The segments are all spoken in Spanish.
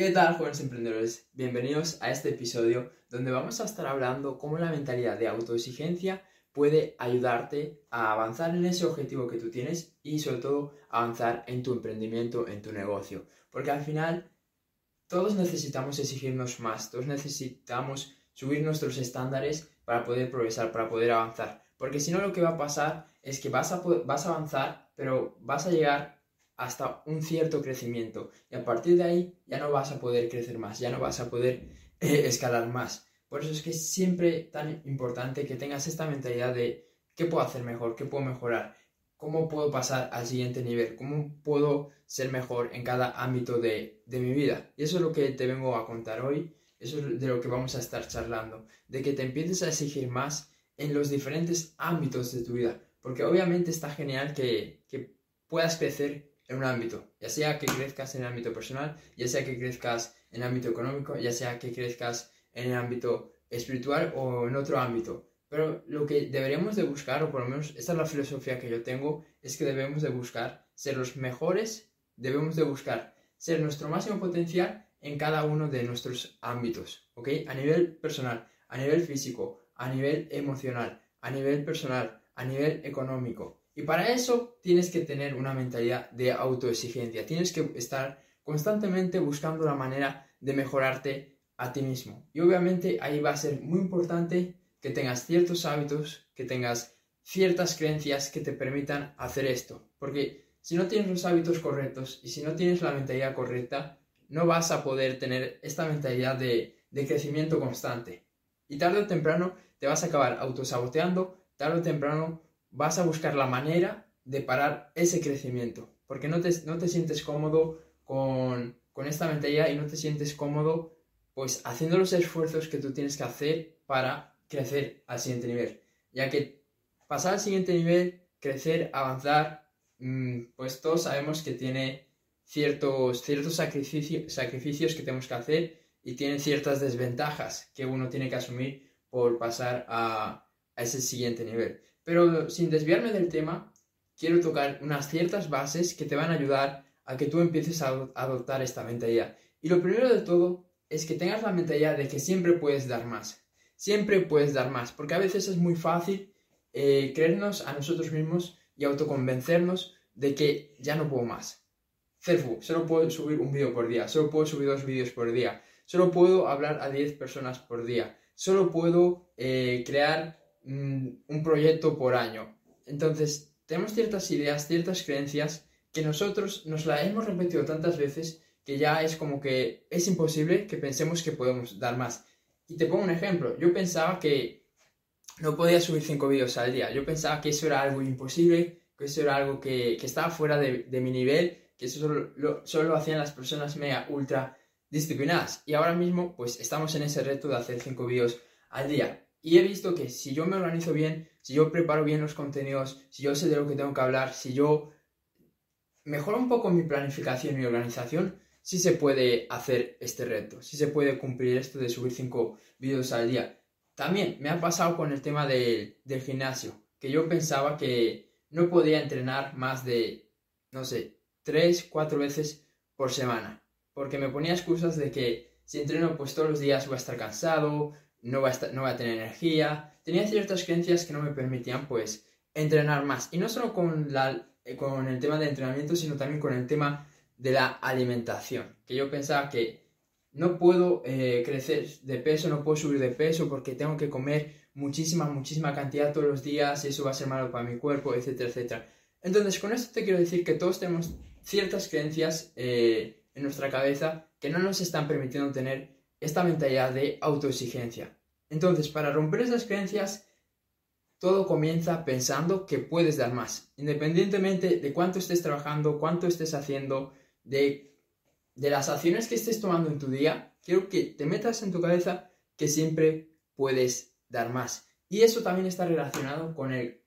¿Qué tal, jóvenes emprendedores? Bienvenidos a este episodio donde vamos a estar hablando cómo la mentalidad de autoexigencia puede ayudarte a avanzar en ese objetivo que tú tienes y sobre todo avanzar en tu emprendimiento, en tu negocio. Porque al final todos necesitamos exigirnos más, todos necesitamos subir nuestros estándares para poder progresar, para poder avanzar. Porque si no lo que va a pasar es que vas a, vas a avanzar, pero vas a llegar hasta un cierto crecimiento y a partir de ahí ya no vas a poder crecer más, ya no vas a poder eh, escalar más. Por eso es que es siempre tan importante que tengas esta mentalidad de qué puedo hacer mejor, qué puedo mejorar, cómo puedo pasar al siguiente nivel, cómo puedo ser mejor en cada ámbito de, de mi vida. Y eso es lo que te vengo a contar hoy, eso es de lo que vamos a estar charlando, de que te empieces a exigir más en los diferentes ámbitos de tu vida, porque obviamente está genial que, que puedas crecer en un ámbito, ya sea que crezcas en el ámbito personal, ya sea que crezcas en el ámbito económico, ya sea que crezcas en el ámbito espiritual o en otro ámbito. Pero lo que deberíamos de buscar, o por lo menos esta es la filosofía que yo tengo, es que debemos de buscar ser los mejores, debemos de buscar ser nuestro máximo potencial en cada uno de nuestros ámbitos, ¿ok? A nivel personal, a nivel físico, a nivel emocional, a nivel personal, a nivel económico, y para eso tienes que tener una mentalidad de autoexigencia, tienes que estar constantemente buscando la manera de mejorarte a ti mismo. Y obviamente ahí va a ser muy importante que tengas ciertos hábitos, que tengas ciertas creencias que te permitan hacer esto. Porque si no tienes los hábitos correctos y si no tienes la mentalidad correcta, no vas a poder tener esta mentalidad de, de crecimiento constante. Y tarde o temprano te vas a acabar autosaboteando, tarde o temprano vas a buscar la manera de parar ese crecimiento, porque no te, no te sientes cómodo con, con esta mentalidad y no te sientes cómodo pues haciendo los esfuerzos que tú tienes que hacer para crecer al siguiente nivel, ya que pasar al siguiente nivel, crecer, avanzar, mm, pues todos sabemos que tiene ciertos, ciertos sacrificios, sacrificios que tenemos que hacer y tiene ciertas desventajas que uno tiene que asumir por pasar a, a ese siguiente nivel. Pero sin desviarme del tema, quiero tocar unas ciertas bases que te van a ayudar a que tú empieces a adoptar esta mentalidad. Y lo primero de todo es que tengas la mentalidad de que siempre puedes dar más. Siempre puedes dar más, porque a veces es muy fácil eh, creernos a nosotros mismos y autoconvencernos de que ya no puedo más. Solo puedo subir un vídeo por día, solo puedo subir dos vídeos por día, solo puedo hablar a 10 personas por día, solo puedo eh, crear un proyecto por año. Entonces, tenemos ciertas ideas, ciertas creencias que nosotros nos las hemos repetido tantas veces que ya es como que es imposible que pensemos que podemos dar más. Y te pongo un ejemplo. Yo pensaba que no podía subir cinco vídeos al día. Yo pensaba que eso era algo imposible, que eso era algo que, estaba fuera de, mi nivel, que eso solo lo, solo lo hacían las personas mega ultra disciplinadas. Y ahora mismo, pues estamos en ese reto de hacer cinco vídeos al día. Y he visto que si yo me organizo bien, si yo preparo bien los contenidos, si yo sé de lo que tengo que hablar, si yo mejoro un poco mi planificación y organización, sí se puede hacer este reto, sí se puede cumplir esto de subir 5 vídeos al día. También me ha pasado con el tema del gimnasio, que yo pensaba que no podía entrenar más de, no sé, 3, 4 veces por semana, porque me ponía excusas de que si entreno pues todos los días voy a estar cansado, no va, a no a tener energía. Tenía ciertas creencias que no me permitían, pues, entrenar más. Y no solo con, la, eh, con el tema de entrenamiento, sino también con el tema de la alimentación. Que yo pensaba que no puedo eh, crecer de peso, no puedo subir de peso porque tengo que comer muchísima, muchísima cantidad todos los días y eso va a ser malo para mi cuerpo, etcétera, etcétera. Entonces, con esto te quiero decir que todos tenemos ciertas creencias eh, en nuestra cabeza que no nos están permitiendo tener esta mentalidad de autoexigencia. Entonces, para romper esas creencias, todo comienza pensando que puedes dar más, independientemente de cuánto estés trabajando, cuánto estés haciendo, de, de las acciones que estés tomando en tu día, quiero que te metas en tu cabeza que siempre puedes dar más. Y eso también está relacionado con el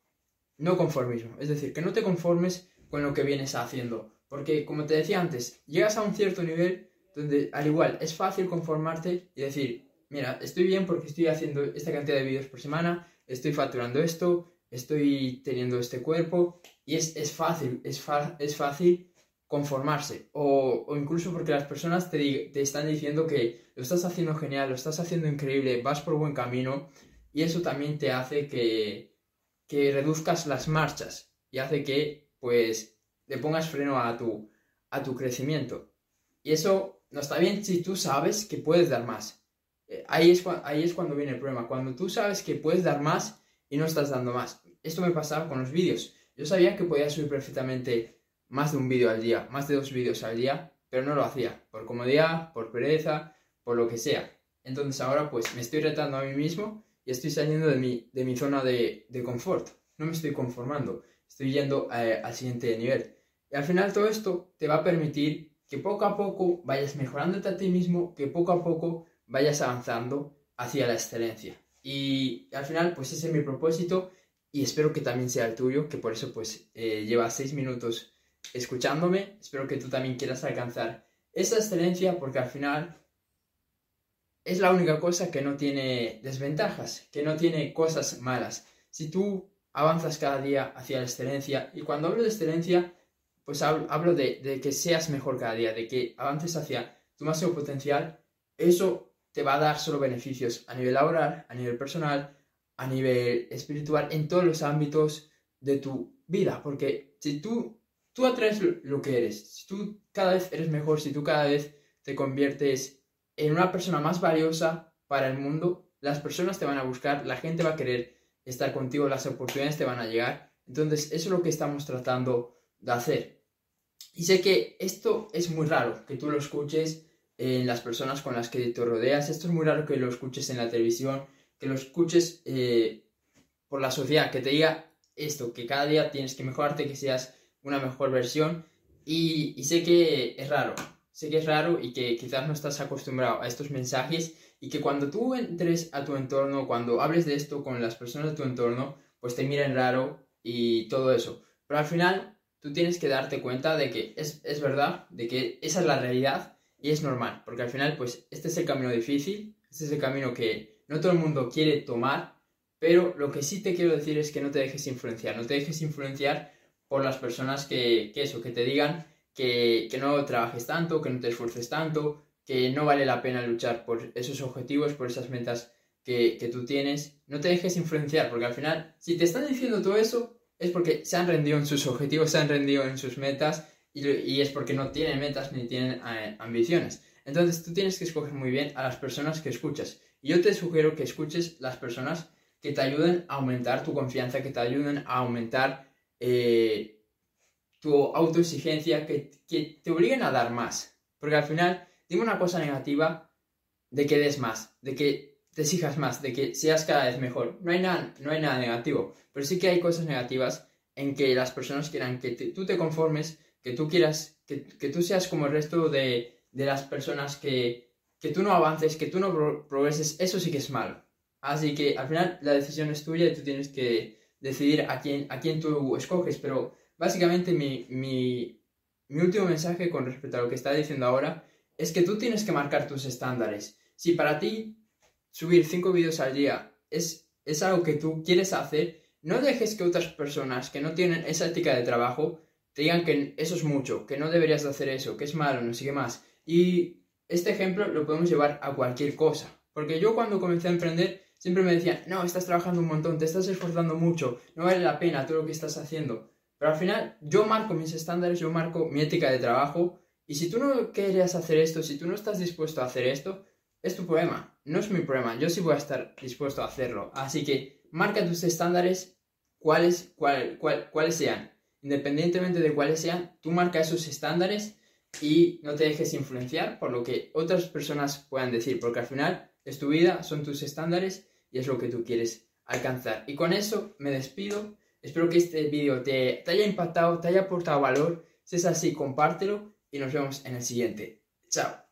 no conformismo, es decir, que no te conformes con lo que vienes haciendo, porque como te decía antes, llegas a un cierto nivel donde al igual es fácil conformarte y decir, mira, estoy bien porque estoy haciendo esta cantidad de vídeos por semana, estoy facturando esto, estoy teniendo este cuerpo y es, fácil, es, es fácil conformarse o, incluso porque las personas te, te, están diciendo que lo estás haciendo genial, lo estás haciendo increíble, vas por buen camino y eso también te hace que, que reduzcas las marchas y hace que pues le pongas freno a tu, a tu crecimiento. Y eso no está bien si tú sabes que puedes dar más. Eh, ahí, es, ahí es cuando viene el problema, cuando tú sabes que puedes dar más y no estás dando más. Esto me pasaba con los vídeos. Yo sabía que podía subir perfectamente más de un vídeo al día, más de dos vídeos al día, pero no lo hacía, por comodidad, por pereza, por lo que sea. Entonces ahora pues me estoy retando a mí mismo y estoy saliendo de mi, de mi zona de, de confort. No me estoy conformando, estoy yendo eh, al siguiente nivel. Y al final todo esto te va a permitir que poco a poco vayas mejorándote a ti mismo, que poco a poco vayas avanzando hacia la excelencia. Y al final pues ese es mi propósito y espero que también sea el tuyo, que por eso pues eh, lleva seis minutos escuchándome. Espero que tú también quieras alcanzar esa excelencia porque al final es la única cosa que no tiene desventajas, que no tiene cosas malas. Si tú avanzas cada día hacia la excelencia, y cuando hablo de excelencia, pues hablo, de, que seas mejor cada día, de que avances hacia tu máximo potencial, eso te va a dar solo beneficios a nivel laboral, a nivel personal, a nivel espiritual, en todos los ámbitos de tu vida. Porque si tú tú atraes lo que eres. Si tú cada vez eres mejor, si tú cada vez te conviertes en una persona más valiosa para el mundo, las personas te van a buscar, la gente va a querer estar contigo, las oportunidades te van a llegar. Entonces, eso es lo que estamos tratando de hacer. Y sé que esto es muy raro, que tú lo escuches en las personas con las que te rodeas. Esto es muy raro que lo escuches en la televisión, que lo escuches eh, por la sociedad, que te diga esto, que cada día tienes que mejorarte, que seas una mejor versión y, sé que es raro, sé que es raro y que quizás no estás acostumbrado a estos mensajes y que cuando tú entres a tu entorno, cuando hables de esto con las personas de tu entorno, pues te miren raro y todo eso. Pero al final tú tienes que darte cuenta de que es, es verdad, de que esa es la realidad y es normal, porque al final pues este es el camino difícil, este es el camino que no todo el mundo quiere tomar, pero lo que sí te quiero decir es que no te dejes influenciar, no te dejes influenciar por las personas que, eso, que te digan que, no trabajes tanto, que no te esfuerces tanto, que no vale la pena luchar por esos objetivos, por esas metas que, tú tienes. No te dejes influenciar, porque al final, si te están diciendo todo eso, es porque se han rendido en sus objetivos, se han rendido en sus metas y, es porque no tienen metas ni tienen eh, ambiciones. Entonces tú tienes que escoger muy bien a las personas que escuchas. Y yo te sugiero que escuches las personas que te ayuden a aumentar tu confianza, que te ayuden a aumentar eh, tu autoexigencia, que, te obliguen a dar más. Porque al final, dime una cosa negativa de que des más, de que te exijas más, de que seas cada vez mejor. No hay nada, no hay nada negativo, pero sí que hay cosas negativas en que las personas quieran que tú te conformes, que tú quieras, que, tú seas como el resto de, las personas que, que tú no avances, que tú no progreses, eso sí que es malo. Así que al final la decisión es tuya y tú tienes que decidir a quién, a quién tú escoges, pero básicamente mi, mi, mi último mensaje con respecto a lo que está diciendo ahora es que tú tienes que marcar tus estándares. Si para ti subir cinco vídeos al día es, es algo que tú quieres hacer, no dejes que otras personas que no tienen esa ética de trabajo te digan que eso es mucho, que no deberías de hacer eso, que es malo, no sigue más. Y este ejemplo lo podemos llevar a cualquier cosa. Porque yo cuando comencé a emprender Siempre me decían, no, estás trabajando un montón, te estás esforzando mucho, no vale la pena todo lo que estás haciendo. Pero al final yo marco mis estándares, yo marco mi ética de trabajo y si tú no querías hacer esto, si tú no estás dispuesto a hacer esto, es tu problema, no es mi problema, yo sí voy a estar dispuesto a hacerlo. Así que marca tus estándares, cuáles, cuál, cuáles sean. Independientemente de cuáles sean, tú marca esos estándares y no te dejes influenciar por lo que otras personas puedan decir, porque al final es tu vida, son tus estándares y es lo que tú quieres alcanzar. Y con eso me despido. Espero que este vídeo te, te haya impactado, te haya aportado valor. Si es así, compártelo y nos vemos en el siguiente. Chao.